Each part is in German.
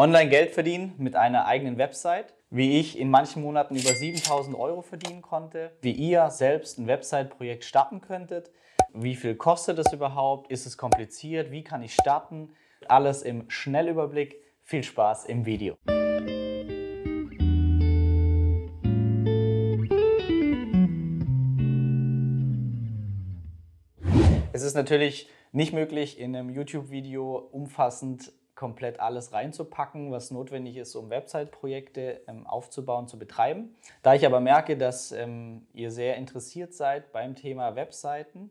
Online Geld verdienen mit einer eigenen Website, wie ich in manchen Monaten über 7000 Euro verdienen konnte, wie ihr selbst ein Website-Projekt starten könntet, wie viel kostet es überhaupt, ist es kompliziert, wie kann ich starten, alles im Schnellüberblick. Viel Spaß im Video. Es ist natürlich nicht möglich, in einem YouTube-Video umfassend komplett alles reinzupacken, was notwendig ist, um Website-Projekte ähm, aufzubauen, zu betreiben. Da ich aber merke, dass ähm, ihr sehr interessiert seid beim Thema Webseiten,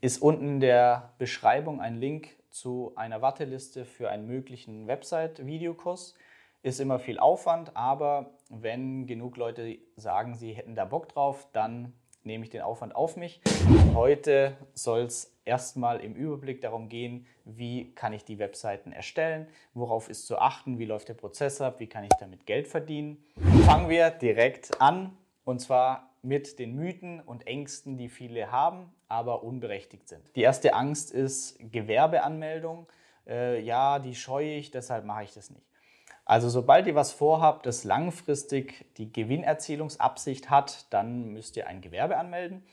ist unten in der Beschreibung ein Link zu einer Warteliste für einen möglichen Website-Videokurs. Ist immer viel Aufwand, aber wenn genug Leute sagen, sie hätten da Bock drauf, dann nehme ich den Aufwand auf mich. Heute soll es erstmal im Überblick darum gehen, wie kann ich die Webseiten erstellen, worauf ist zu achten, wie läuft der Prozess ab, wie kann ich damit Geld verdienen. Fangen wir direkt an und zwar mit den Mythen und Ängsten, die viele haben, aber unberechtigt sind. Die erste Angst ist Gewerbeanmeldung. Äh, ja, die scheue ich, deshalb mache ich das nicht. Also sobald ihr was vorhabt, das langfristig die Gewinnerzielungsabsicht hat, dann müsst ihr ein Gewerbe anmelden.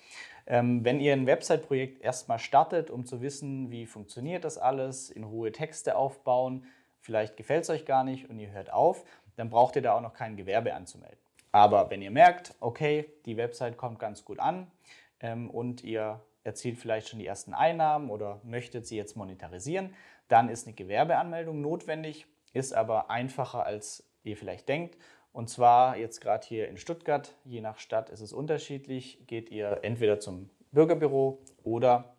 Ähm, wenn ihr ein Website-Projekt erstmal startet, um zu wissen, wie funktioniert das alles, in Ruhe Texte aufbauen, vielleicht gefällt es euch gar nicht und ihr hört auf, dann braucht ihr da auch noch kein Gewerbe anzumelden. Aber wenn ihr merkt, okay, die Website kommt ganz gut an ähm, und ihr erzielt vielleicht schon die ersten Einnahmen oder möchtet sie jetzt monetarisieren, dann ist eine Gewerbeanmeldung notwendig ist aber einfacher, als ihr vielleicht denkt. Und zwar jetzt gerade hier in Stuttgart, je nach Stadt ist es unterschiedlich, geht ihr entweder zum Bürgerbüro oder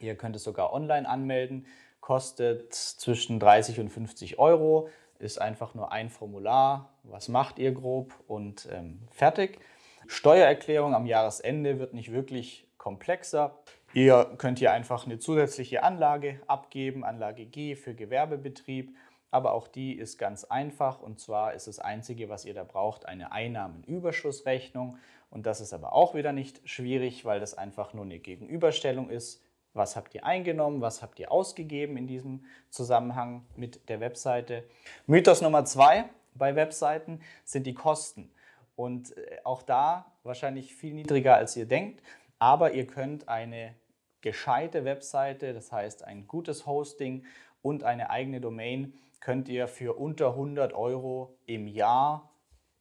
ihr könnt es sogar online anmelden, kostet zwischen 30 und 50 Euro, ist einfach nur ein Formular, was macht ihr grob und ähm, fertig. Steuererklärung am Jahresende wird nicht wirklich komplexer. Ihr könnt hier einfach eine zusätzliche Anlage abgeben, Anlage G für Gewerbebetrieb aber auch die ist ganz einfach und zwar ist das Einzige, was ihr da braucht, eine Einnahmenüberschussrechnung und das ist aber auch wieder nicht schwierig, weil das einfach nur eine Gegenüberstellung ist. Was habt ihr eingenommen, was habt ihr ausgegeben in diesem Zusammenhang mit der Webseite? Mythos Nummer zwei bei Webseiten sind die Kosten. Und äh, auch da wahrscheinlich viel niedriger, als ihr denkt. Aber ihr könnt eine gescheite Webseite, das heißt ein gutes Hosting und eine eigene Domain könnt ihr für unter 100 Euro im Jahr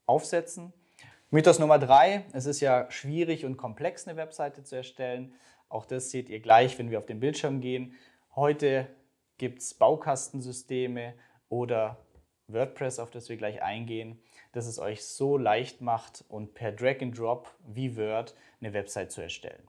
aufsetzen. Mythos Nummer drei, es ist ja schwierig und komplex, eine Webseite zu erstellen. Auch das seht ihr gleich, wenn wir auf den Bildschirm gehen. Heute gibt es Baukastensysteme oder WordPress, auf das wir gleich eingehen, dass es euch so leicht macht und per Drag and Drop wie Word eine Website zu erstellen.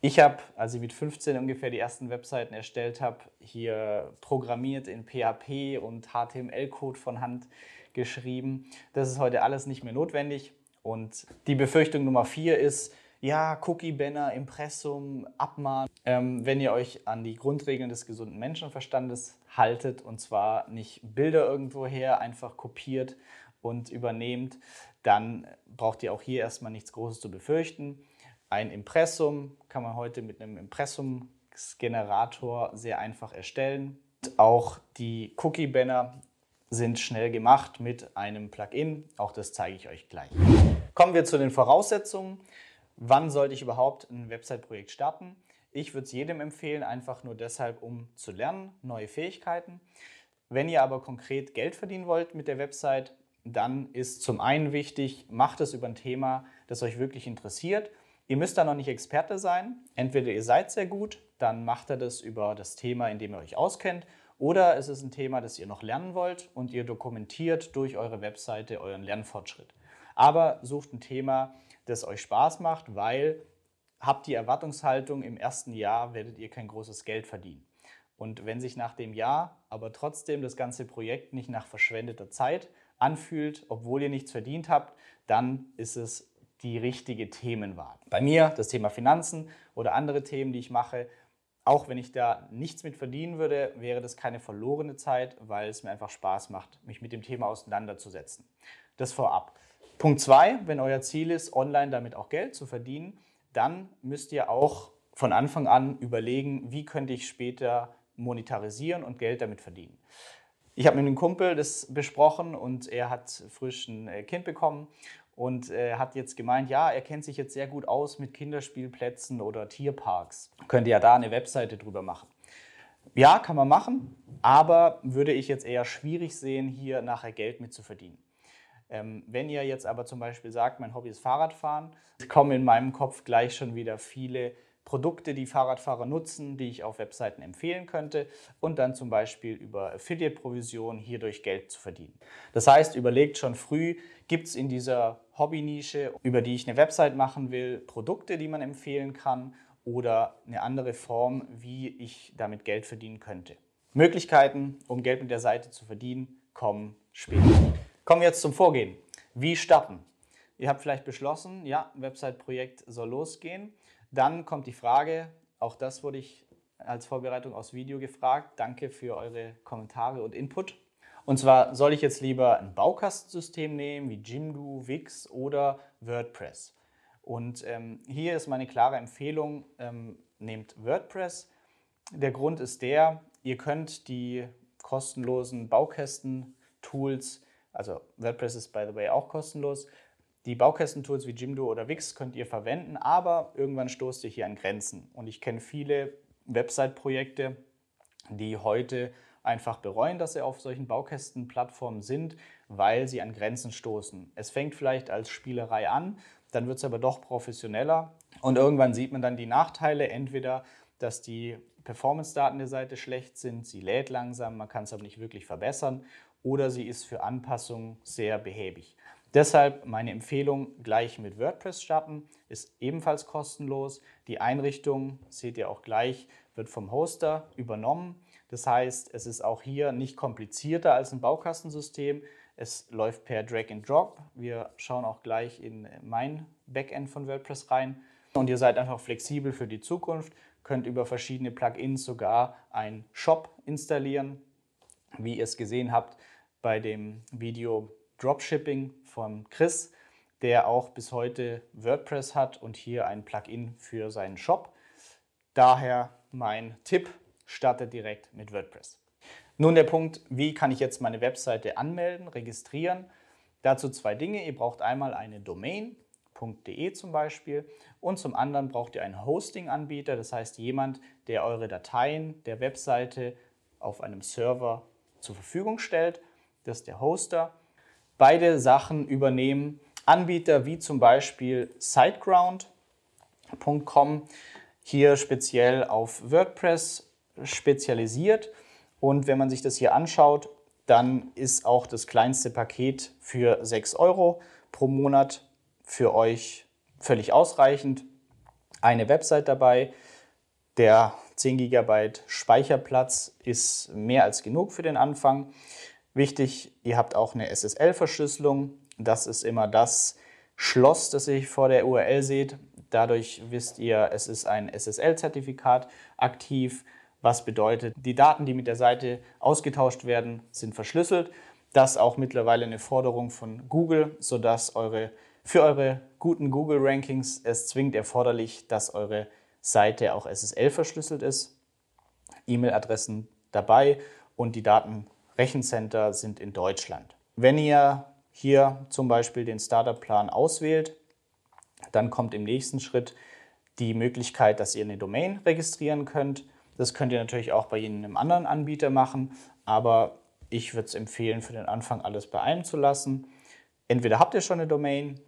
Ich habe, als ich mit 15 ungefähr die ersten Webseiten erstellt habe, hier programmiert in PHP und HTML-Code von Hand geschrieben. Das ist heute alles nicht mehr notwendig. Und die Befürchtung Nummer vier ist, ja, Cookie-Banner, Impressum, Abmahn. Ähm, wenn ihr euch an die Grundregeln des gesunden Menschenverstandes haltet und zwar nicht Bilder irgendwoher einfach kopiert und übernehmt, dann braucht ihr auch hier erstmal nichts Großes zu befürchten. Ein Impressum kann man heute mit einem Impressumsgenerator sehr einfach erstellen. Auch die Cookie-Banner sind schnell gemacht mit einem Plugin. Auch das zeige ich euch gleich. Kommen wir zu den Voraussetzungen. Wann sollte ich überhaupt ein Website-Projekt starten? Ich würde es jedem empfehlen, einfach nur deshalb, um zu lernen, neue Fähigkeiten. Wenn ihr aber konkret Geld verdienen wollt mit der Website, dann ist zum einen wichtig, macht es über ein Thema, das euch wirklich interessiert Ihr müsst da noch nicht Experte sein. Entweder ihr seid sehr gut, dann macht ihr das über das Thema, in dem ihr euch auskennt, oder es ist ein Thema, das ihr noch lernen wollt und ihr dokumentiert durch eure Webseite euren Lernfortschritt. Aber sucht ein Thema, das euch Spaß macht, weil habt die Erwartungshaltung, im ersten Jahr werdet ihr kein großes Geld verdienen. Und wenn sich nach dem Jahr aber trotzdem das ganze Projekt nicht nach verschwendeter Zeit anfühlt, obwohl ihr nichts verdient habt, dann ist es die richtige Themenwahl. Bei mir das Thema Finanzen oder andere Themen, die ich mache, auch wenn ich da nichts mit verdienen würde, wäre das keine verlorene Zeit, weil es mir einfach Spaß macht, mich mit dem Thema auseinanderzusetzen. Das vorab. Punkt zwei, wenn euer Ziel ist, online damit auch Geld zu verdienen, dann müsst ihr auch von Anfang an überlegen, wie könnte ich später monetarisieren und Geld damit verdienen. Ich habe mit einem Kumpel das besprochen und er hat frisch ein äh, Kind bekommen und äh, hat jetzt gemeint, ja, er kennt sich jetzt sehr gut aus mit Kinderspielplätzen oder Tierparks. Könnte ja da eine Webseite drüber machen. Ja, kann man machen, aber würde ich jetzt eher schwierig sehen, hier nachher Geld mit zu verdienen. Ähm, wenn ihr jetzt aber zum Beispiel sagt, mein Hobby ist Fahrradfahren, kommen in meinem Kopf gleich schon wieder viele Produkte, die Fahrradfahrer nutzen, die ich auf Webseiten empfehlen könnte und dann zum Beispiel über Affiliate-Provision hierdurch Geld zu verdienen. Das heißt, überlegt schon früh, gibt es in dieser Hobby-Nische, über die ich eine Website machen will, Produkte, die man empfehlen kann oder eine andere Form, wie ich damit Geld verdienen könnte. Möglichkeiten, um Geld mit der Seite zu verdienen, kommen später. Kommen wir jetzt zum Vorgehen. Wie starten? Ihr habt vielleicht beschlossen, ja, Website-Projekt soll losgehen. Dann kommt die Frage, auch das wurde ich als Vorbereitung aus Video gefragt. Danke für eure Kommentare und Input. Und zwar soll ich jetzt lieber ein Baukastensystem nehmen wie Jimdo, Wix oder WordPress. Und ähm, hier ist meine klare Empfehlung, ähm, nehmt WordPress. Der Grund ist der, ihr könnt die kostenlosen Baukästen-Tools also WordPress ist by the way auch kostenlos. Die Baukastentools wie Jimdo oder Wix könnt ihr verwenden, aber irgendwann stoßt ihr hier an Grenzen. Und ich kenne viele Website-Projekte, die heute einfach bereuen, dass sie auf solchen Baukästenplattformen sind, weil sie an Grenzen stoßen. Es fängt vielleicht als Spielerei an, dann wird es aber doch professioneller und irgendwann sieht man dann die Nachteile, entweder dass die Performance-Daten der Seite schlecht sind, sie lädt langsam, man kann es aber nicht wirklich verbessern oder sie ist für Anpassungen sehr behäbig. Deshalb meine Empfehlung, gleich mit WordPress starten, ist ebenfalls kostenlos. Die Einrichtung, seht ihr auch gleich, wird vom Hoster übernommen. Das heißt, es ist auch hier nicht komplizierter als ein Baukastensystem. Es läuft per Drag and Drop. Wir schauen auch gleich in mein Backend von WordPress rein. Und ihr seid einfach flexibel für die Zukunft, könnt über verschiedene Plugins sogar einen Shop installieren. Wie ihr es gesehen habt, bei dem Video Dropshipping von Chris, der auch bis heute WordPress hat und hier ein Plugin für seinen Shop. Daher mein Tipp, starte direkt mit WordPress. Nun der Punkt, wie kann ich jetzt meine Webseite anmelden, registrieren? Dazu zwei Dinge. Ihr braucht einmal eine Domain, .de zum Beispiel, und zum anderen braucht ihr einen Hosting-Anbieter, das heißt jemand, der eure Dateien der Webseite auf einem Server zur Verfügung stellt das ist der Hoster. Beide Sachen übernehmen Anbieter wie zum Beispiel SiteGround.com, hier speziell auf WordPress spezialisiert. Und wenn man sich das hier anschaut, dann ist auch das kleinste Paket für 6 Euro pro Monat für euch völlig ausreichend. Eine Website dabei, der 10 GB Speicherplatz ist mehr als genug für den Anfang. Wichtig, ihr habt auch eine SSL-Verschlüsselung. Das ist immer das Schloss, das ihr vor der URL seht. Dadurch wisst ihr, es ist ein SSL-Zertifikat aktiv, was bedeutet, die Daten, die mit der Seite ausgetauscht werden, sind verschlüsselt. Das ist auch mittlerweile eine Forderung von Google, sodass eure, für eure guten Google-Rankings es zwingend erforderlich, dass eure Seite auch SSL verschlüsselt ist. E-Mail-Adressen dabei und die Daten Rechencenter sind in Deutschland. Wenn ihr hier zum Beispiel den Startup-Plan auswählt, dann kommt im nächsten Schritt die Möglichkeit, dass ihr eine Domain registrieren könnt. Das könnt ihr natürlich auch bei einem anderen Anbieter machen, aber ich würde es empfehlen, für den Anfang alles bei einem zu lassen. Entweder habt ihr schon eine Domain,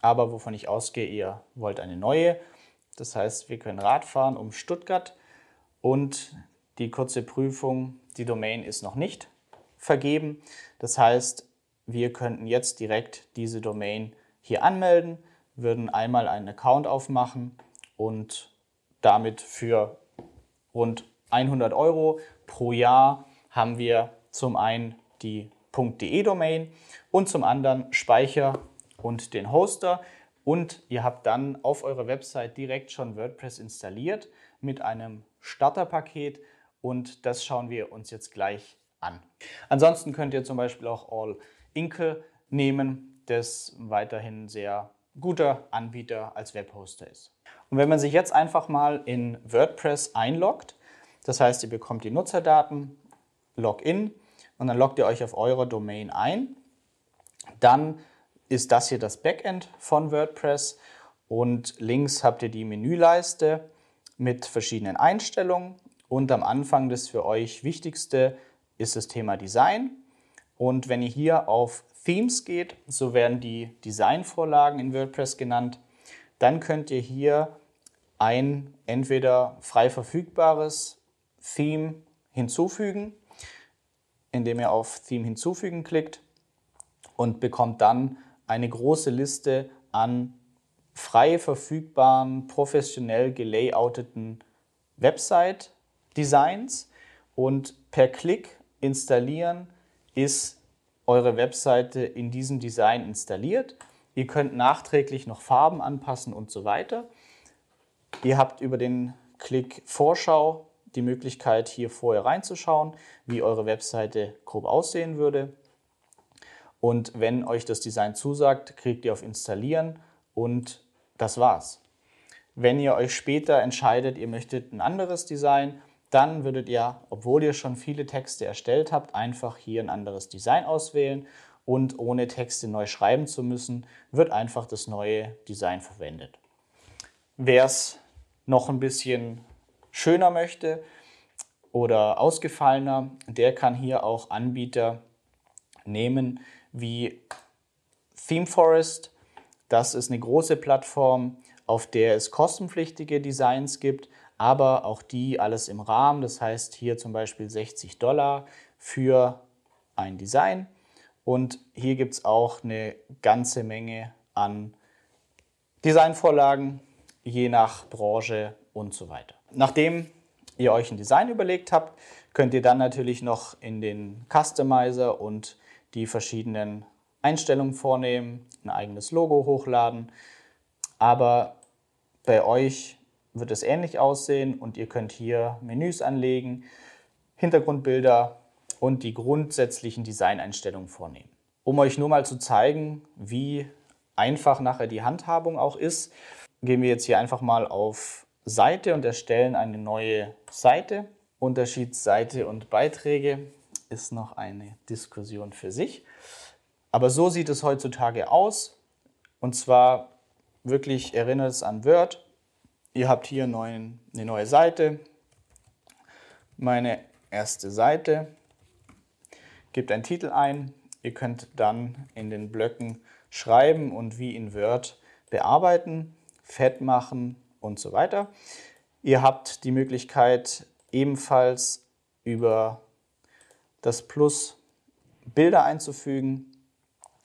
aber wovon ich ausgehe, ihr wollt eine neue. Das heißt, wir können Radfahren um Stuttgart und die kurze Prüfung, die Domain ist noch nicht vergeben. Das heißt, wir könnten jetzt direkt diese Domain hier anmelden, würden einmal einen Account aufmachen und damit für rund 100 Euro pro Jahr haben wir zum einen die .de Domain und zum anderen Speicher und den Hoster und ihr habt dann auf eurer Website direkt schon WordPress installiert mit einem Starterpaket und das schauen wir uns jetzt gleich an. Ansonsten könnt ihr zum Beispiel auch All Inkle nehmen, das weiterhin sehr guter Anbieter als Webhoster ist. Und wenn man sich jetzt einfach mal in WordPress einloggt, das heißt, ihr bekommt die Nutzerdaten, Login, und dann loggt ihr euch auf eurer Domain ein. Dann ist das hier das Backend von WordPress und links habt ihr die Menüleiste mit verschiedenen Einstellungen und am Anfang das für euch wichtigste ist das Thema Design. Und wenn ihr hier auf Themes geht, so werden die Designvorlagen in WordPress genannt, dann könnt ihr hier ein entweder frei verfügbares Theme hinzufügen, indem ihr auf Theme hinzufügen klickt und bekommt dann eine große Liste an frei verfügbaren, professionell gelayouteten Website-Designs und per Klick installieren ist eure Webseite in diesem Design installiert. Ihr könnt nachträglich noch Farben anpassen und so weiter. Ihr habt über den Klick Vorschau die Möglichkeit, hier vorher reinzuschauen, wie eure Webseite grob aussehen würde. Und wenn euch das Design zusagt, klickt ihr auf Installieren und das war's. Wenn ihr euch später entscheidet, ihr möchtet ein anderes Design, dann würdet ihr, obwohl ihr schon viele Texte erstellt habt, einfach hier ein anderes Design auswählen und ohne Texte neu schreiben zu müssen, wird einfach das neue Design verwendet. Wer es noch ein bisschen schöner möchte oder ausgefallener, der kann hier auch Anbieter nehmen wie ThemeForest. Das ist eine große Plattform, auf der es kostenpflichtige Designs gibt, aber auch die alles im Rahmen. Das heißt hier zum Beispiel 60 Dollar für ein Design. Und hier gibt es auch eine ganze Menge an Designvorlagen, je nach Branche und so weiter. Nachdem ihr euch ein Design überlegt habt, könnt ihr dann natürlich noch in den Customizer und die verschiedenen Einstellungen vornehmen, ein eigenes Logo hochladen. Aber bei euch wird es ähnlich aussehen und ihr könnt hier Menüs anlegen, Hintergrundbilder und die grundsätzlichen Designeinstellungen vornehmen. Um euch nur mal zu zeigen, wie einfach nachher die Handhabung auch ist, gehen wir jetzt hier einfach mal auf Seite und erstellen eine neue Seite. Unterschied Seite und Beiträge ist noch eine Diskussion für sich. Aber so sieht es heutzutage aus. Und zwar wirklich erinnert es an Word. Ihr habt hier neuen, eine neue Seite. Meine erste Seite. Gebt einen Titel ein. Ihr könnt dann in den Blöcken schreiben und wie in Word bearbeiten, fett machen und so weiter. Ihr habt die Möglichkeit ebenfalls über das Plus Bilder einzufügen.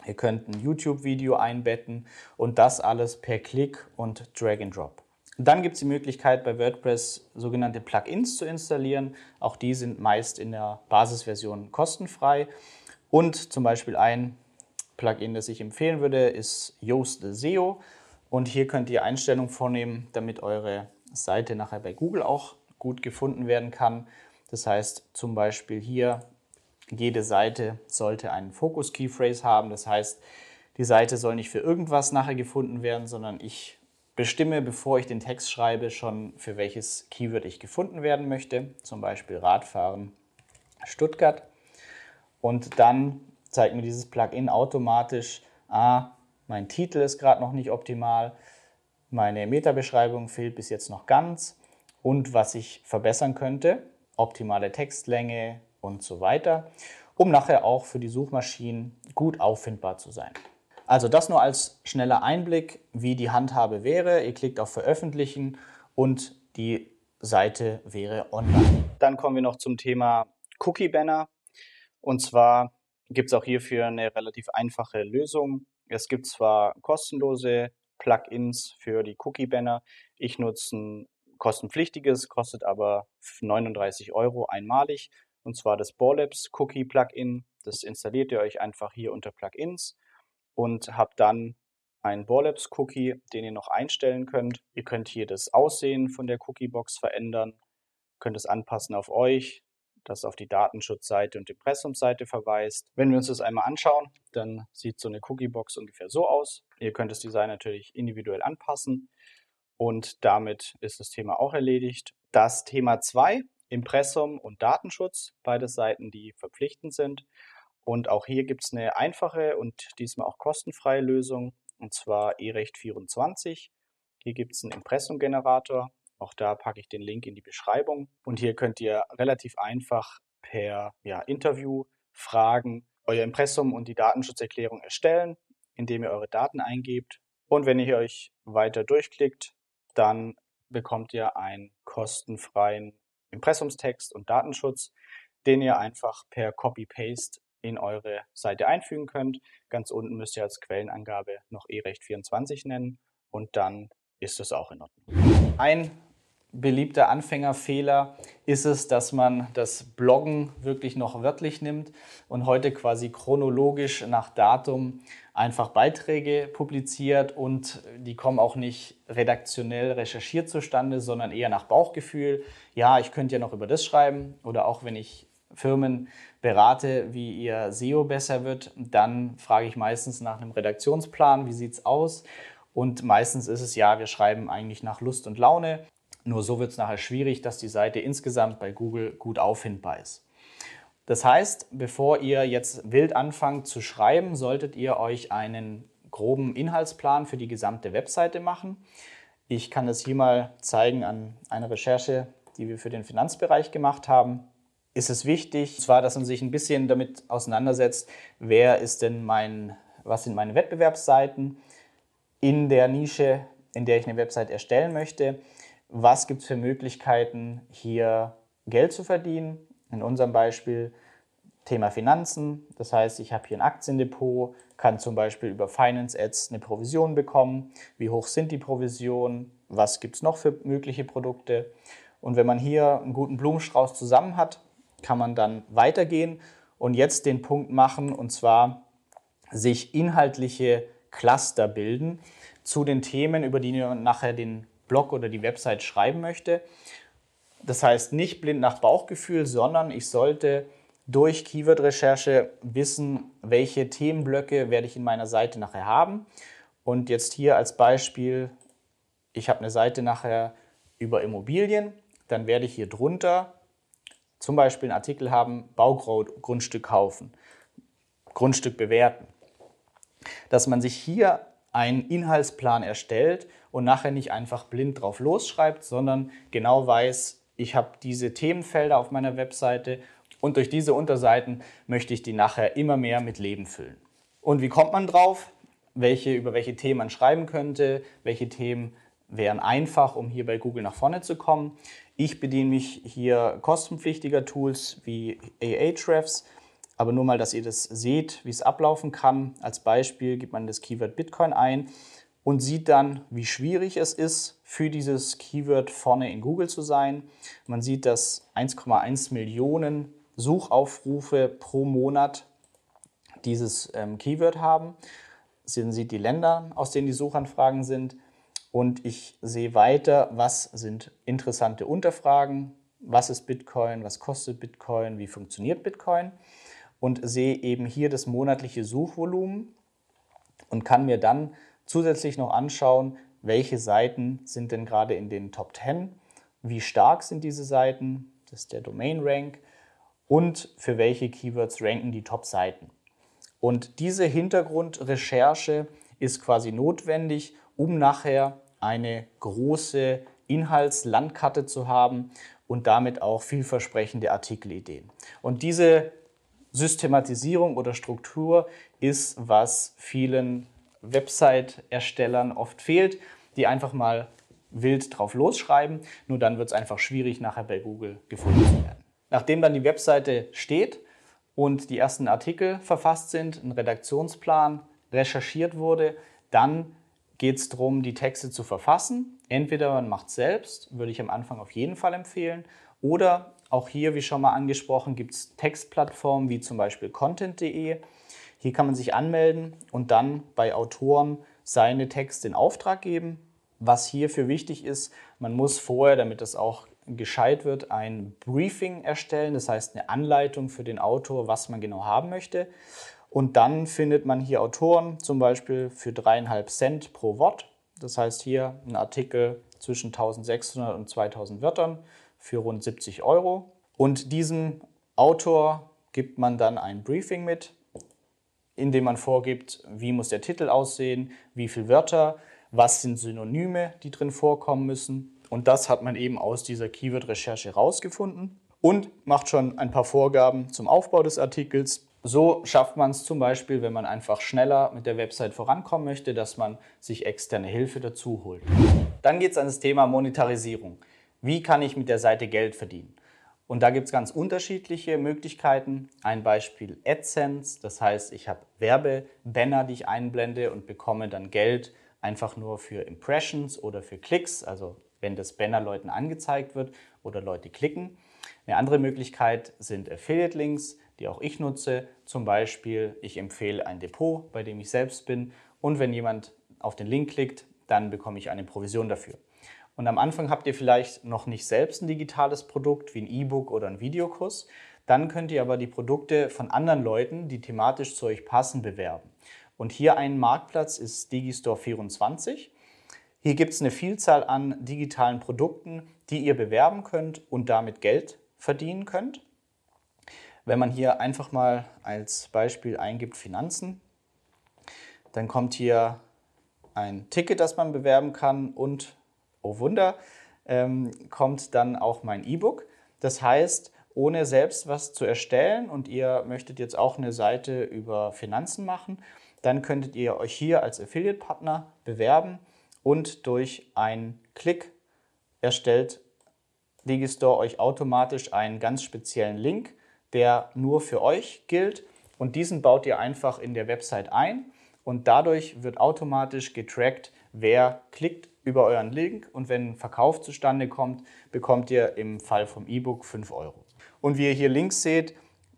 Ihr könnt ein YouTube-Video einbetten und das alles per Klick und Drag and Drop. Dann gibt es die Möglichkeit, bei WordPress sogenannte Plugins zu installieren. Auch die sind meist in der Basisversion kostenfrei. Und zum Beispiel ein Plugin, das ich empfehlen würde, ist Yoast SEO. Und hier könnt ihr Einstellungen vornehmen, damit eure Seite nachher bei Google auch gut gefunden werden kann. Das heißt zum Beispiel hier jede Seite sollte einen Focus Keyphrase haben. Das heißt, die Seite soll nicht für irgendwas nachher gefunden werden, sondern ich bestimme, bevor ich den Text schreibe, schon für welches Keyword ich gefunden werden möchte. Zum Beispiel Radfahren Stuttgart. Und dann zeigt mir dieses Plugin automatisch, ah, mein Titel ist gerade noch nicht optimal, meine Metabeschreibung fehlt bis jetzt noch ganz und was ich verbessern könnte, optimale Textlänge, und so weiter, um nachher auch für die Suchmaschinen gut auffindbar zu sein. Also das nur als schneller Einblick, wie die Handhabe wäre. Ihr klickt auf Veröffentlichen und die Seite wäre online. Dann kommen wir noch zum Thema Cookie Banner. Und zwar gibt es auch hierfür eine relativ einfache Lösung. Es gibt zwar kostenlose Plugins für die Cookie Banner. Ich nutze ein kostenpflichtiges, kostet aber 39 Euro einmalig und zwar das Borlabs Cookie Plugin. Das installiert ihr euch einfach hier unter Plugins und habt dann einen Borlabs Cookie, den ihr noch einstellen könnt. Ihr könnt hier das Aussehen von der Cookiebox verändern, könnt es anpassen auf euch, das auf die Datenschutzseite und Impressumsseite verweist. Wenn wir uns das einmal anschauen, dann sieht so eine Cookiebox ungefähr so aus. Ihr könnt das Design natürlich individuell anpassen und damit ist das Thema auch erledigt. Das Thema 2 Impressum und Datenschutz, beide Seiten, die verpflichtend sind. Und auch hier gibt es eine einfache und diesmal auch kostenfreie Lösung, und zwar eRecht 24. Hier gibt es einen Impressum-Generator. Auch da packe ich den Link in die Beschreibung. Und hier könnt ihr relativ einfach per ja, Interview Fragen euer Impressum und die Datenschutzerklärung erstellen, indem ihr eure Daten eingebt. Und wenn ihr euch weiter durchklickt, dann bekommt ihr einen kostenfreien Impressumstext und Datenschutz, den ihr einfach per Copy-Paste in eure Seite einfügen könnt. Ganz unten müsst ihr als Quellenangabe noch eRecht24 nennen und dann ist das auch in Ordnung. Ein beliebter Anfängerfehler ist es, dass man das Bloggen wirklich noch wörtlich nimmt und heute quasi chronologisch nach Datum einfach Beiträge publiziert und die kommen auch nicht redaktionell recherchiert zustande, sondern eher nach Bauchgefühl. Ja, ich könnte ja noch über das schreiben oder auch wenn ich Firmen berate, wie ihr SEO besser wird, dann frage ich meistens nach einem Redaktionsplan, wie sieht es aus? Und meistens ist es ja, wir schreiben eigentlich nach Lust und Laune. Nur so wird es nachher schwierig, dass die Seite insgesamt bei Google gut auffindbar ist. Das heißt, bevor ihr jetzt wild anfangt zu schreiben, solltet ihr euch einen groben Inhaltsplan für die gesamte Webseite machen. Ich kann es hier mal zeigen an einer Recherche, die wir für den Finanzbereich gemacht haben. Ist es wichtig, zwar, dass man sich ein bisschen damit auseinandersetzt, wer ist denn mein, was sind meine Wettbewerbsseiten in der Nische, in der ich eine Website erstellen möchte was gibt es für Möglichkeiten, hier Geld zu verdienen. In unserem Beispiel Thema Finanzen. Das heißt, ich habe hier ein Aktiendepot, kann zum Beispiel über Finance Ads eine Provision bekommen. Wie hoch sind die Provisionen? Was gibt es noch für mögliche Produkte? Und wenn man hier einen guten Blumenstrauß zusammen hat, kann man dann weitergehen und jetzt den Punkt machen, und zwar sich inhaltliche Cluster bilden zu den Themen, über die man nachher den Blog oder die Website schreiben möchte. Das heißt nicht blind nach Bauchgefühl, sondern ich sollte durch Keyword-Recherche wissen, welche Themenblöcke werde ich in meiner Seite nachher haben. Und jetzt hier als Beispiel, ich habe eine Seite nachher über Immobilien, dann werde ich hier drunter zum Beispiel einen Artikel haben, Baugrundstück kaufen, Grundstück bewerten. Dass man sich hier einen Inhaltsplan erstellt und nachher nicht einfach blind drauf losschreibt, sondern genau weiß, ich habe diese Themenfelder auf meiner Webseite und durch diese Unterseiten möchte ich die nachher immer mehr mit Leben füllen. Und wie kommt man drauf? Welche, über welche Themen man schreiben könnte, welche Themen wären einfach, um hier bei Google nach vorne zu kommen. Ich bediene mich hier kostenpflichtiger Tools wie Ahrefs, aber nur mal, dass ihr das seht, wie es ablaufen kann. Als Beispiel gibt man das Keyword Bitcoin ein und sieht dann, wie schwierig es ist, für dieses Keyword vorne in Google zu sein. Man sieht, dass 1,1 Millionen Suchaufrufe pro Monat dieses ähm, Keyword haben. Man sieht die Länder, aus denen die Suchanfragen sind. Und ich sehe weiter, was sind interessante Unterfragen, was ist Bitcoin, was kostet Bitcoin, wie funktioniert Bitcoin. Und sehe eben hier das monatliche Suchvolumen und kann mir dann zusätzlich noch anschauen, welche Seiten sind denn gerade in den Top 10, wie stark sind diese Seiten, das ist der Domain Rank. Und für welche Keywords ranken die Top-Seiten. Und diese Hintergrundrecherche ist quasi notwendig, um nachher eine große Inhaltslandkarte zu haben und damit auch vielversprechende Artikelideen. Und diese Systematisierung oder Struktur ist, was vielen Website-Erstellern oft fehlt, die einfach mal wild drauf losschreiben. Nur dann wird es einfach schwierig, nachher bei Google gefunden zu werden. Nachdem dann die Webseite steht und die ersten Artikel verfasst sind, ein Redaktionsplan recherchiert wurde, dann geht es darum, die Texte zu verfassen. Entweder man macht es selbst, würde ich am Anfang auf jeden Fall empfehlen, oder auch hier, wie schon mal angesprochen, gibt es Textplattformen wie zum Beispiel content.de. Hier kann man sich anmelden und dann bei Autoren seine Texte in Auftrag geben. Was hierfür wichtig ist, man muss vorher, damit das auch gescheit wird, ein Briefing erstellen, das heißt eine Anleitung für den Autor, was man genau haben möchte. Und dann findet man hier Autoren, zum Beispiel für dreieinhalb Cent pro Wort. Das heißt hier ein Artikel zwischen 1600 und 2000 Wörtern für rund 70 Euro. Und diesem Autor gibt man dann ein Briefing mit, in dem man vorgibt, wie muss der Titel aussehen, wie viele Wörter, was sind Synonyme, die drin vorkommen müssen. Und das hat man eben aus dieser Keyword-Recherche rausgefunden und macht schon ein paar Vorgaben zum Aufbau des Artikels. So schafft man es zum Beispiel, wenn man einfach schneller mit der Website vorankommen möchte, dass man sich externe Hilfe dazu holt. Dann geht es an das Thema Monetarisierung. Wie kann ich mit der Seite Geld verdienen? Und da gibt es ganz unterschiedliche Möglichkeiten. Ein Beispiel AdSense, das heißt, ich habe Werbebanner, die ich einblende und bekomme dann Geld einfach nur für Impressions oder für Klicks, also wenn das Banner Leuten angezeigt wird oder Leute klicken. Eine andere Möglichkeit sind Affiliate-Links, die auch ich nutze. Zum Beispiel, ich empfehle ein Depot, bei dem ich selbst bin. Und wenn jemand auf den Link klickt, dann bekomme ich eine Provision dafür. Und am Anfang habt ihr vielleicht noch nicht selbst ein digitales Produkt wie ein E-Book oder ein Videokurs. Dann könnt ihr aber die Produkte von anderen Leuten, die thematisch zu euch passen, bewerben. Und hier ein Marktplatz ist Digistore 24. Hier gibt es eine Vielzahl an digitalen Produkten, die ihr bewerben könnt und damit Geld verdienen könnt. Wenn man hier einfach mal als Beispiel eingibt Finanzen, dann kommt hier ein Ticket, das man bewerben kann und oh Wunder, ähm, kommt dann auch mein E-Book. Das heißt, ohne selbst was zu erstellen und ihr möchtet jetzt auch eine Seite über Finanzen machen, dann könntet ihr euch hier als Affiliate-Partner bewerben und durch einen Klick erstellt Digistore euch automatisch einen ganz speziellen Link, der nur für euch gilt und diesen baut ihr einfach in der Website ein und dadurch wird automatisch getrackt, wer klickt über euren Link und wenn ein Verkauf zustande kommt, bekommt ihr im Fall vom E-Book 5 Euro. Und wie ihr hier links seht,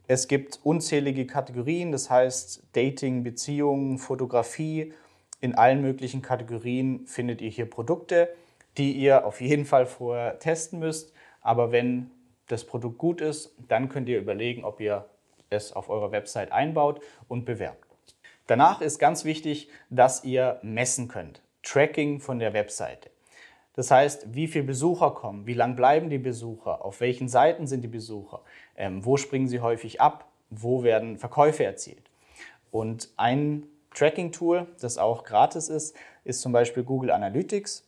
es gibt unzählige Kategorien, das heißt Dating, Beziehungen, Fotografie. In allen möglichen Kategorien findet ihr hier Produkte, die ihr auf jeden Fall vorher testen müsst. Aber wenn das Produkt gut ist, dann könnt ihr überlegen, ob ihr es auf eurer Website einbaut und bewerbt. Danach ist ganz wichtig, dass ihr messen könnt. Tracking von der Webseite. Das heißt, wie viele Besucher kommen, wie lang bleiben die Besucher, auf welchen Seiten sind die Besucher, ähm, wo springen sie häufig ab, wo werden Verkäufe erzielt. Und ein Tracking-Tool, das auch gratis ist, ist zum Beispiel Google Analytics.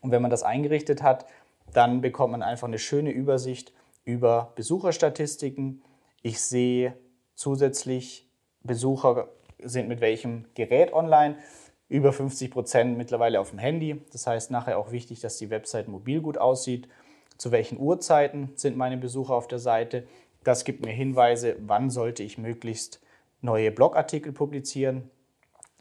Und wenn man das eingerichtet hat, dann bekommt man einfach eine schöne Übersicht über Besucherstatistiken. Ich sehe zusätzlich, Besucher sind mit welchem Gerät online über 50 Prozent mittlerweile auf dem Handy. Das heißt nachher auch wichtig, dass die Website mobil gut aussieht. Zu welchen Uhrzeiten sind meine Besucher auf der Seite? Das gibt mir Hinweise, wann sollte ich möglichst neue Blogartikel publizieren.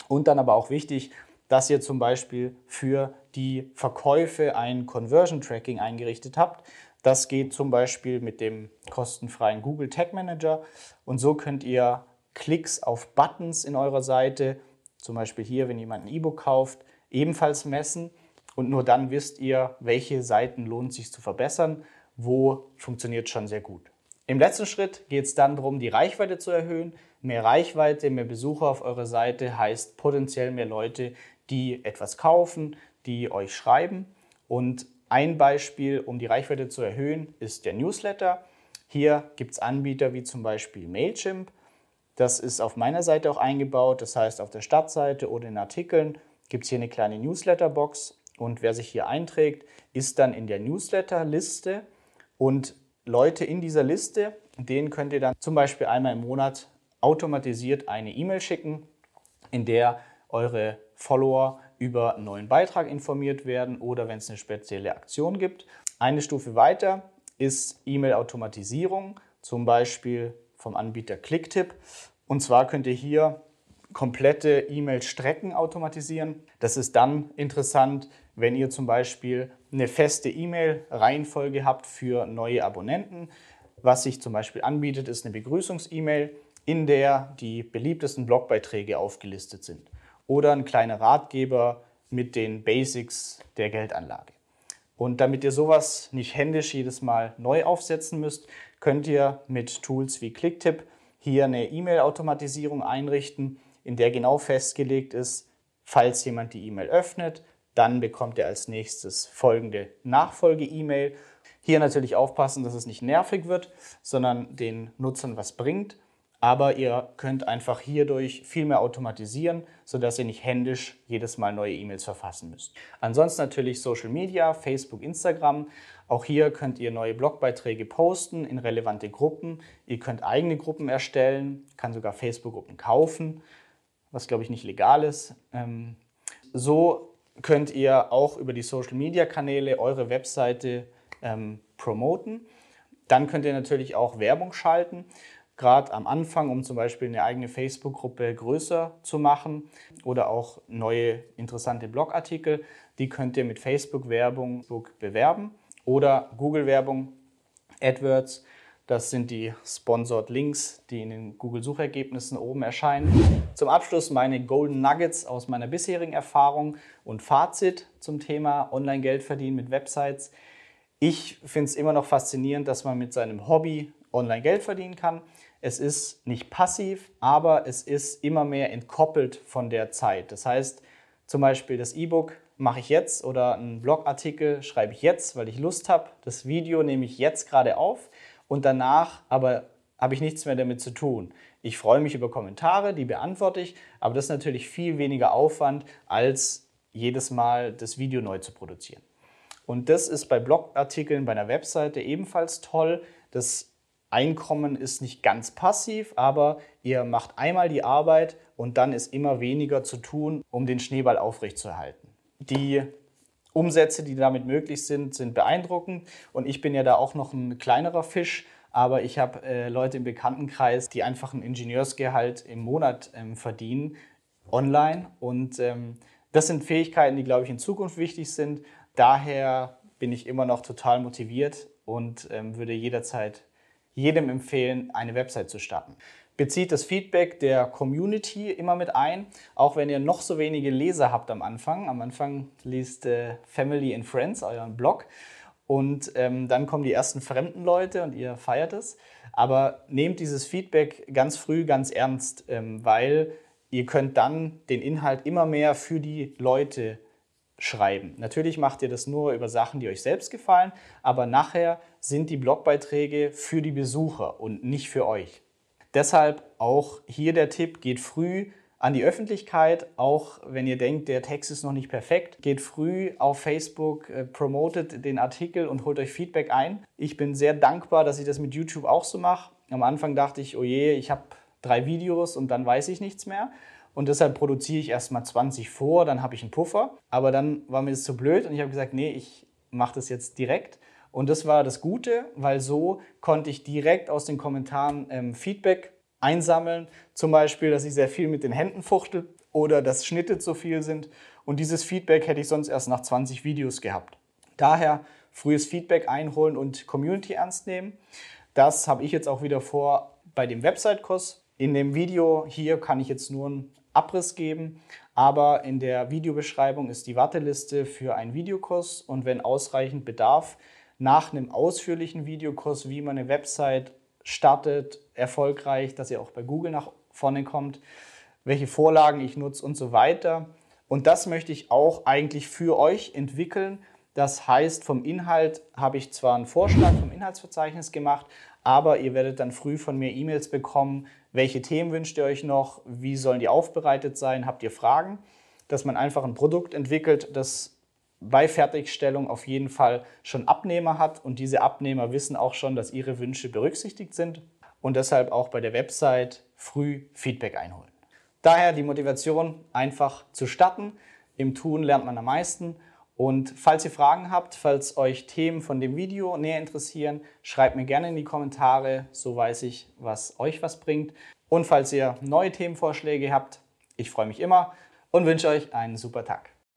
Und dann aber auch wichtig, dass ihr zum Beispiel für die Verkäufe ein Conversion Tracking eingerichtet habt. Das geht zum Beispiel mit dem kostenfreien Google Tag Manager. Und so könnt ihr Klicks auf Buttons in eurer Seite zum Beispiel hier, wenn jemand ein E-Book kauft, ebenfalls messen und nur dann wisst ihr, welche Seiten lohnt sich zu verbessern, wo funktioniert schon sehr gut. Im letzten Schritt geht es dann darum, die Reichweite zu erhöhen. Mehr Reichweite, mehr Besucher auf eurer Seite heißt potenziell mehr Leute, die etwas kaufen, die euch schreiben. Und ein Beispiel, um die Reichweite zu erhöhen, ist der Newsletter. Hier gibt es Anbieter wie zum Beispiel Mailchimp das ist auf meiner Seite auch eingebaut. Das heißt, auf der Startseite oder in Artikeln gibt es hier eine kleine Newsletter-Box. Und wer sich hier einträgt, ist dann in der Newsletter-Liste. Und Leute in dieser Liste, denen könnt ihr dann zum Beispiel einmal im Monat automatisiert eine E-Mail schicken, in der eure Follower über einen neuen Beitrag informiert werden oder wenn es eine spezielle Aktion gibt. Eine Stufe weiter ist E-Mail-Automatisierung, zum Beispiel vom Anbieter Clicktip. Und zwar könnt ihr hier komplette E-Mail-Strecken automatisieren. Das ist dann interessant, wenn ihr zum Beispiel eine feste E-Mail-Reihenfolge habt für neue Abonnenten. Was sich zum Beispiel anbietet, ist eine Begrüßungs-E-Mail, in der die beliebtesten Blogbeiträge aufgelistet sind. Oder ein kleiner Ratgeber mit den Basics der Geldanlage. Und damit ihr sowas nicht händisch jedes Mal neu aufsetzen müsst, könnt ihr mit Tools wie Clicktip hier eine E-Mail-Automatisierung einrichten, in der genau festgelegt ist, falls jemand die E-Mail öffnet, dann bekommt er als nächstes folgende Nachfolge-E-Mail. Hier natürlich aufpassen, dass es nicht nervig wird, sondern den Nutzern was bringt. Aber ihr könnt einfach hierdurch viel mehr automatisieren, sodass ihr nicht händisch jedes Mal neue E-Mails verfassen müsst. Ansonsten natürlich Social Media, Facebook, Instagram. Auch hier könnt ihr neue Blogbeiträge posten in relevante Gruppen. Ihr könnt eigene Gruppen erstellen, kann sogar Facebook-Gruppen kaufen, was glaube ich nicht legal ist. Ähm, so könnt ihr auch über die Social-Media-Kanäle eure Webseite ähm, promoten. Dann könnt ihr natürlich auch Werbung schalten, gerade am Anfang, um zum Beispiel eine eigene Facebook-Gruppe größer zu machen oder auch neue interessante Blogartikel. Die könnt ihr mit Facebook-Werbung bewerben oder Google-Werbung, AdWords. Das sind die Sponsored Links, die in den Google-Suchergebnissen oben erscheinen. Zum Abschluss meine Golden Nuggets aus meiner bisherigen Erfahrung und Fazit zum Thema Online-Geld verdienen mit Websites. Ich finde es immer noch faszinierend, dass man mit seinem Hobby online Geld verdienen kann. Es ist nicht passiv, aber es ist immer mehr entkoppelt von der Zeit. Das heißt, zum Beispiel das E-Book mache ich jetzt oder einen Blogartikel schreibe ich jetzt, weil ich Lust habe. Das Video nehme ich jetzt gerade auf und danach aber habe ich nichts mehr damit zu tun. Ich freue mich über Kommentare, die beantworte ich, aber das ist natürlich viel weniger Aufwand, als jedes Mal das Video neu zu produzieren. Und das ist bei Blogartikeln bei einer Webseite ebenfalls toll. Das Einkommen ist nicht ganz passiv, aber ihr macht einmal die Arbeit und dann ist immer weniger zu tun, um den Schneeball aufrechtzuerhalten. Die Umsätze, die damit möglich sind, sind beeindruckend und ich bin ja da auch noch ein kleinerer Fisch, aber ich habe äh, Leute im Bekanntenkreis, die einfach ein Ingenieursgehalt im Monat ähm, verdienen online und ähm, das sind Fähigkeiten, die, glaube ich, in Zukunft wichtig sind, Daher bin ich immer noch total motiviert und ähm, würde jederzeit jedem empfehlen, eine Website zu starten. Bezieht das Feedback der Community immer mit ein, auch wenn ihr noch so wenige Leser habt am Anfang. Am Anfang liest äh, Family and Friends euren Blog und ähm, dann kommen die ersten fremden Leute und ihr feiert es. Aber nehmt dieses Feedback ganz früh ganz ernst, ähm, weil ihr könnt dann den Inhalt immer mehr für die Leute schreiben. Natürlich macht ihr das nur über Sachen, die euch selbst gefallen, aber nachher sind die Blogbeiträge für die Besucher und nicht für euch. Deshalb auch hier der Tipp, geht früh an die Öffentlichkeit, auch wenn ihr denkt, der Text ist noch nicht perfekt, geht früh auf Facebook, äh, promotet den Artikel und holt euch Feedback ein. Ich bin sehr dankbar, dass ich das mit YouTube auch so mache. Am Anfang dachte ich, oh je, ich habe drei Videos und dann weiß ich nichts mehr und deshalb produziere ich erst mal 20 vor, dann habe ich einen Puffer. Aber dann war mir das zu blöd und ich habe gesagt, nee, ich mache das jetzt direkt. Und das war das Gute, weil so konnte ich direkt aus den Kommentaren ähm, Feedback einsammeln. Zum Beispiel, dass ich sehr viel mit den Händen fuchtel oder dass Schnitte zu viel sind. Und dieses Feedback hätte ich sonst erst nach 20 Videos gehabt. Daher frühes Feedback einholen und Community ernst nehmen. Das habe ich jetzt auch wieder vor bei dem Website-Kurs. In dem Video hier kann ich jetzt nur ein Abriss geben, aber in der Videobeschreibung ist die Warteliste für einen Videokurs und wenn ausreichend Bedarf, nach einem ausführlichen Videokurs, wie man eine Website startet, erfolgreich, dass ihr auch bei Google nach vorne kommt, welche Vorlagen ich nutze und so weiter. Und das möchte ich auch eigentlich für euch entwickeln. Das heißt, vom Inhalt habe ich zwar einen Vorschlag vom Inhaltsverzeichnis gemacht, aber ihr werdet dann früh von mir E-Mails bekommen, welche Themen wünscht ihr euch noch, wie sollen die aufbereitet sein, habt ihr Fragen, dass man einfach ein Produkt entwickelt, das bei Fertigstellung auf jeden Fall schon Abnehmer hat und diese Abnehmer wissen auch schon, dass ihre Wünsche berücksichtigt sind und deshalb auch bei der Website früh Feedback einholen. Daher die Motivation, einfach zu starten. Im Tun lernt man am meisten und falls ihr Fragen habt, falls euch Themen von dem Video näher interessieren, schreibt mir gerne in die Kommentare, so weiß ich, was euch was bringt. Und falls ihr neue Themenvorschläge habt, ich freue mich immer und wünsche euch einen super Tag.